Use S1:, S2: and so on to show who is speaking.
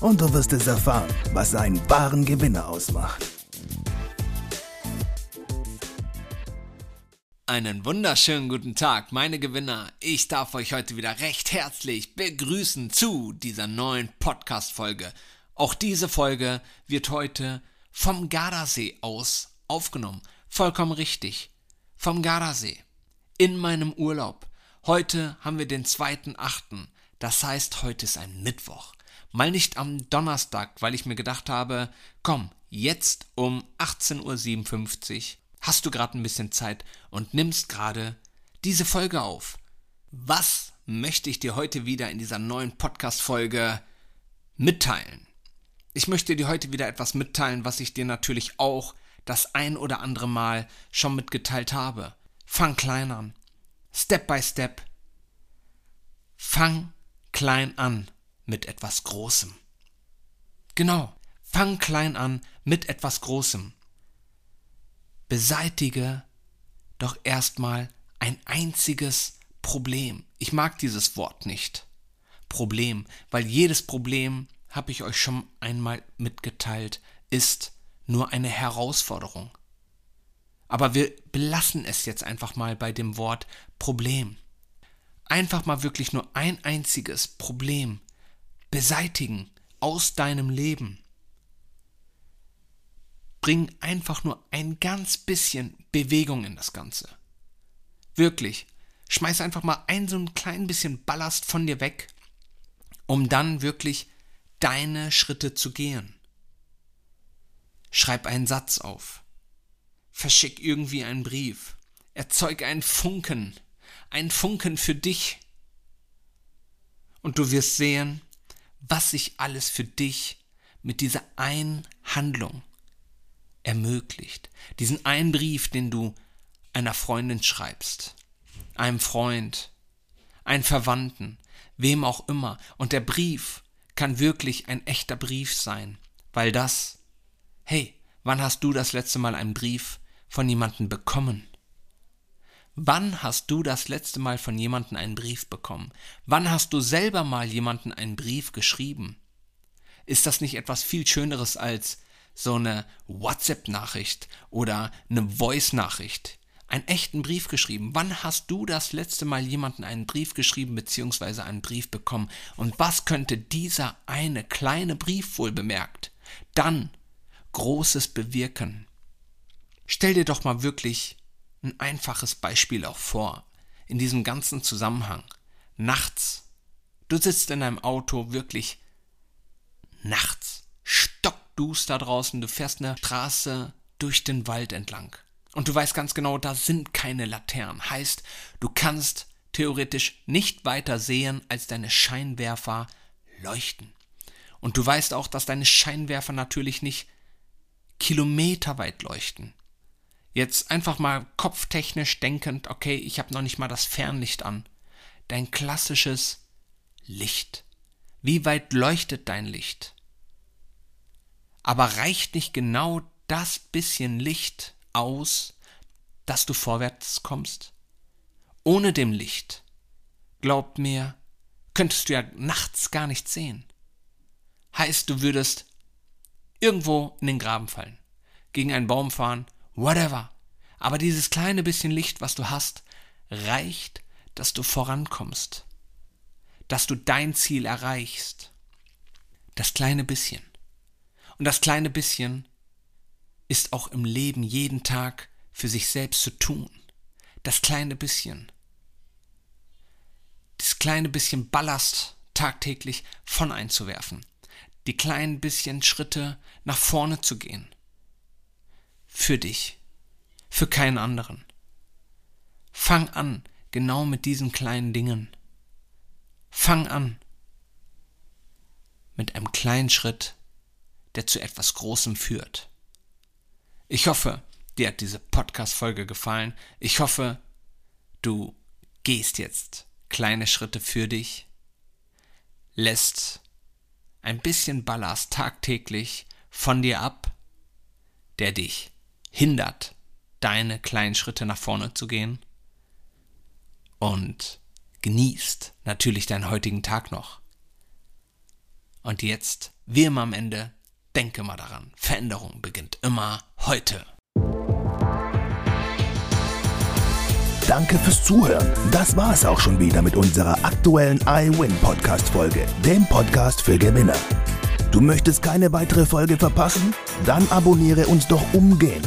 S1: und du wirst es erfahren, was einen wahren Gewinner ausmacht.
S2: Einen wunderschönen guten Tag, meine Gewinner. Ich darf euch heute wieder recht herzlich begrüßen zu dieser neuen Podcast-Folge. Auch diese Folge wird heute vom Gardasee aus aufgenommen. Vollkommen richtig. Vom Gardasee. In meinem Urlaub. Heute haben wir den 2.8. Das heißt, heute ist ein Mittwoch. Mal nicht am Donnerstag, weil ich mir gedacht habe, komm, jetzt um 18.57 Uhr hast du gerade ein bisschen Zeit und nimmst gerade diese Folge auf. Was möchte ich dir heute wieder in dieser neuen Podcast-Folge mitteilen? Ich möchte dir heute wieder etwas mitteilen, was ich dir natürlich auch das ein oder andere Mal schon mitgeteilt habe. Fang klein an. Step by Step. Fang klein an mit etwas Großem. Genau, fang klein an mit etwas Großem. Beseitige doch erstmal ein einziges Problem. Ich mag dieses Wort nicht. Problem, weil jedes Problem, habe ich euch schon einmal mitgeteilt, ist nur eine Herausforderung. Aber wir belassen es jetzt einfach mal bei dem Wort Problem. Einfach mal wirklich nur ein einziges Problem beseitigen aus deinem Leben. Bring einfach nur ein ganz bisschen Bewegung in das Ganze. Wirklich. Schmeiß einfach mal ein so ein klein bisschen Ballast von dir weg, um dann wirklich deine Schritte zu gehen. Schreib einen Satz auf. Verschick irgendwie einen Brief. Erzeug einen Funken. Ein Funken für dich. Und du wirst sehen, was sich alles für dich mit dieser einen Handlung ermöglicht. Diesen einen Brief, den du einer Freundin schreibst, einem Freund, einem Verwandten, wem auch immer. Und der Brief kann wirklich ein echter Brief sein, weil das, hey, wann hast du das letzte Mal einen Brief von jemandem bekommen? Wann hast du das letzte Mal von jemandem einen Brief bekommen? Wann hast du selber mal jemanden einen Brief geschrieben? Ist das nicht etwas viel Schöneres als so eine WhatsApp-Nachricht oder eine Voice-Nachricht? Einen echten Brief geschrieben. Wann hast du das letzte Mal jemanden einen Brief geschrieben bzw. einen Brief bekommen? Und was könnte dieser eine kleine Brief wohl bemerkt? Dann Großes bewirken. Stell dir doch mal wirklich ein einfaches Beispiel auch vor, in diesem ganzen Zusammenhang. Nachts. Du sitzt in deinem Auto wirklich nachts, stockduster draußen, du fährst eine Straße durch den Wald entlang. Und du weißt ganz genau, da sind keine Laternen. Heißt, du kannst theoretisch nicht weiter sehen, als deine Scheinwerfer leuchten. Und du weißt auch, dass deine Scheinwerfer natürlich nicht kilometerweit leuchten. Jetzt einfach mal kopftechnisch denkend, okay, ich habe noch nicht mal das Fernlicht an. Dein klassisches Licht. Wie weit leuchtet dein Licht? Aber reicht nicht genau das bisschen Licht aus, dass du vorwärts kommst? Ohne dem Licht, glaub mir, könntest du ja nachts gar nicht sehen. Heißt, du würdest irgendwo in den Graben fallen, gegen einen Baum fahren whatever. Aber dieses kleine bisschen Licht, was du hast, reicht, dass du vorankommst, dass du dein Ziel erreichst. Das kleine bisschen. Und das kleine bisschen ist auch im Leben jeden Tag für sich selbst zu tun. Das kleine bisschen. Das kleine bisschen Ballast tagtäglich von einzuwerfen. Die kleinen bisschen Schritte nach vorne zu gehen für dich, für keinen anderen. Fang an, genau mit diesen kleinen Dingen. Fang an mit einem kleinen Schritt, der zu etwas Großem führt. Ich hoffe, dir hat diese Podcast-Folge gefallen. Ich hoffe, du gehst jetzt kleine Schritte für dich, lässt ein bisschen Ballast tagtäglich von dir ab, der dich hindert, deine kleinen Schritte nach vorne zu gehen und genießt natürlich deinen heutigen Tag noch. Und jetzt, wie immer am Ende, denke mal daran, Veränderung beginnt immer heute.
S1: Danke fürs Zuhören. Das war es auch schon wieder mit unserer aktuellen iWin Podcast Folge, dem Podcast für Gewinner. Du möchtest keine weitere Folge verpassen? Dann abonniere uns doch umgehend.